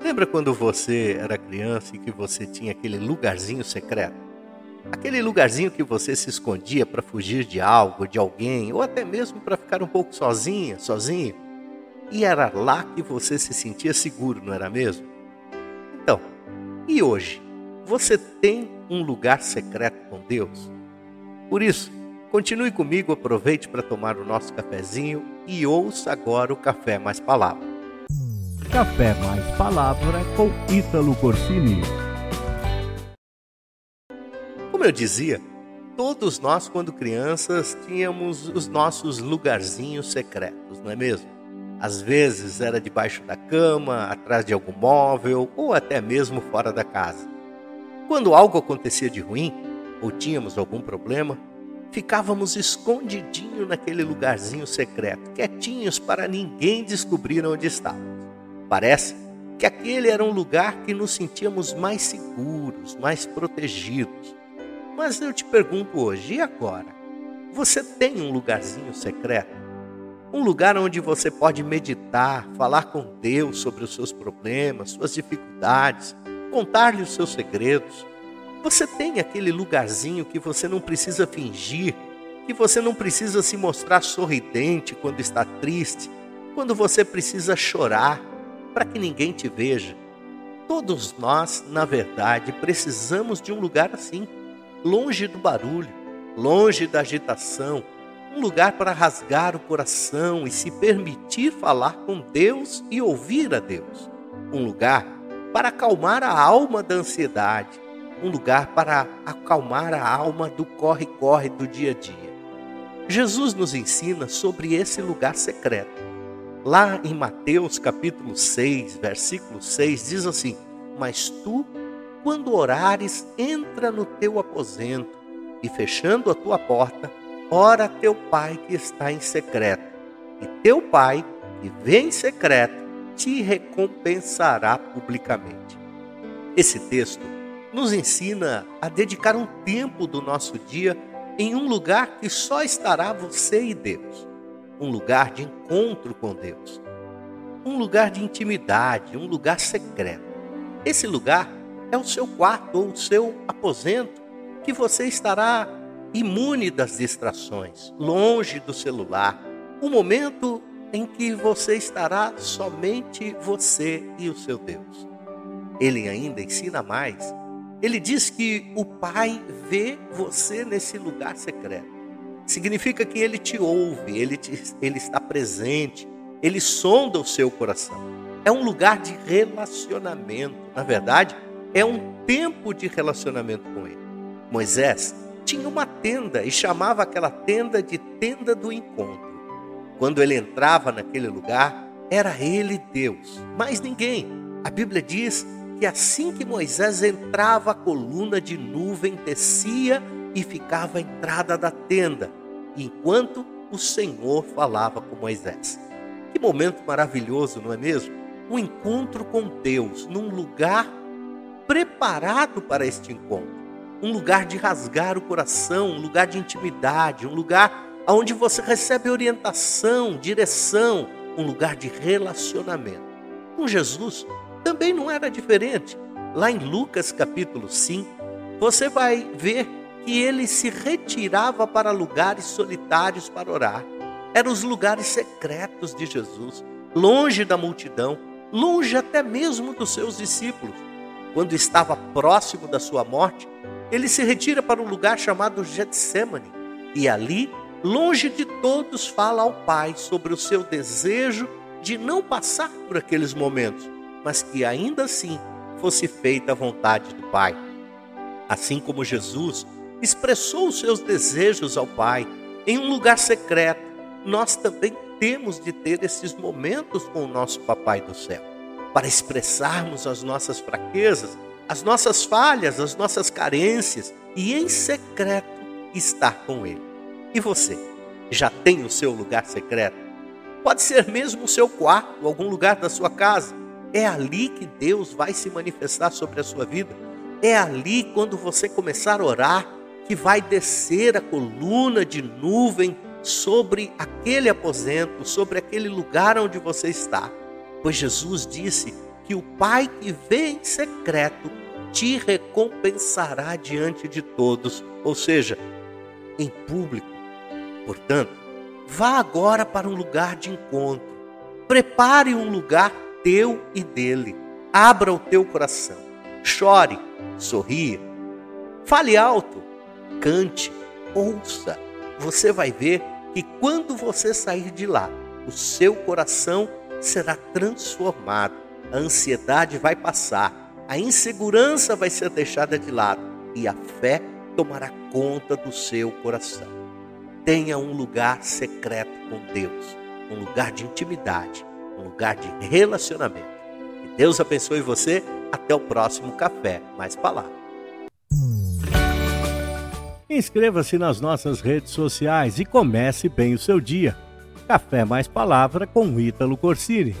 Lembra quando você era criança e que você tinha aquele lugarzinho secreto? Aquele lugarzinho que você se escondia para fugir de algo, de alguém, ou até mesmo para ficar um pouco sozinha, sozinho? E era lá que você se sentia seguro, não era mesmo? Então, e hoje? Você tem um lugar secreto com Deus? Por isso, continue comigo, aproveite para tomar o nosso cafezinho e ouça agora o Café Mais Palavra. Café Mais Palavra com Ítalo Corsini. Como eu dizia, todos nós, quando crianças, tínhamos os nossos lugarzinhos secretos, não é mesmo? Às vezes era debaixo da cama, atrás de algum móvel ou até mesmo fora da casa. Quando algo acontecia de ruim ou tínhamos algum problema, ficávamos escondidinho naquele lugarzinho secreto, quietinhos para ninguém descobrir onde estávamos. Parece que aquele era um lugar que nos sentíamos mais seguros, mais protegidos. Mas eu te pergunto hoje, e agora? Você tem um lugarzinho secreto? Um lugar onde você pode meditar, falar com Deus sobre os seus problemas, suas dificuldades, contar-lhe os seus segredos. Você tem aquele lugarzinho que você não precisa fingir, que você não precisa se mostrar sorridente quando está triste, quando você precisa chorar, para que ninguém te veja. Todos nós, na verdade, precisamos de um lugar assim, longe do barulho, longe da agitação, um lugar para rasgar o coração e se permitir falar com Deus e ouvir a Deus. Um lugar para acalmar a alma da ansiedade. Um lugar para acalmar a alma do corre-corre do dia a dia. Jesus nos ensina sobre esse lugar secreto. Lá em Mateus capítulo 6, versículo 6, diz assim: Mas tu, quando orares, entra no teu aposento e fechando a tua porta, ora a teu pai que está em secreto, e teu pai que vem em secreto te recompensará publicamente. Esse texto nos ensina a dedicar um tempo do nosso dia em um lugar que só estará você e Deus. Um lugar de encontro com Deus. Um lugar de intimidade, um lugar secreto. Esse lugar é o seu quarto ou o seu aposento que você estará imune das distrações, longe do celular, um momento em que você estará somente você e o seu Deus. Ele ainda ensina mais. Ele diz que o Pai vê você nesse lugar secreto. Significa que ele te ouve, ele, te, ele está presente, ele sonda o seu coração. É um lugar de relacionamento. Na verdade, é um tempo de relacionamento com ele. Moisés tinha uma tenda e chamava aquela tenda de tenda do encontro. Quando ele entrava naquele lugar, era ele Deus, mais ninguém. A Bíblia diz que assim que Moisés entrava, a coluna de nuvem descia e ficava à entrada da tenda, enquanto o Senhor falava com Moisés. Que momento maravilhoso, não é mesmo? Um encontro com Deus num lugar preparado para este encontro um lugar de rasgar o coração, um lugar de intimidade, um lugar onde você recebe orientação, direção, um lugar de relacionamento. Com Jesus também não era diferente. Lá em Lucas capítulo 5, você vai ver que ele se retirava para lugares solitários para orar. Eram os lugares secretos de Jesus, longe da multidão, longe até mesmo dos seus discípulos. Quando estava próximo da sua morte, ele se retira para um lugar chamado Getsemane e ali, longe de todos, fala ao Pai sobre o seu desejo de não passar por aqueles momentos, mas que ainda assim fosse feita a vontade do Pai. Assim como Jesus expressou os seus desejos ao Pai em um lugar secreto, nós também temos de ter esses momentos com o nosso Papai do céu, para expressarmos as nossas fraquezas as nossas falhas, as nossas carências e em secreto estar com Ele. E você, já tem o seu lugar secreto? Pode ser mesmo o seu quarto, algum lugar da sua casa. É ali que Deus vai se manifestar sobre a sua vida. É ali, quando você começar a orar, que vai descer a coluna de nuvem sobre aquele aposento, sobre aquele lugar onde você está. Pois Jesus disse que o Pai que vê em secreto te recompensará diante de todos, ou seja, em público. Portanto, vá agora para um lugar de encontro. Prepare um lugar teu e dele. Abra o teu coração. Chore, sorria. Fale alto, cante, ouça. Você vai ver que quando você sair de lá, o seu coração será transformado. A ansiedade vai passar, a insegurança vai ser deixada de lado e a fé tomará conta do seu coração. Tenha um lugar secreto com Deus, um lugar de intimidade, um lugar de relacionamento. Que Deus abençoe você. Até o próximo Café Mais Palavra. Inscreva-se nas nossas redes sociais e comece bem o seu dia. Café Mais Palavra com Ítalo Corsini.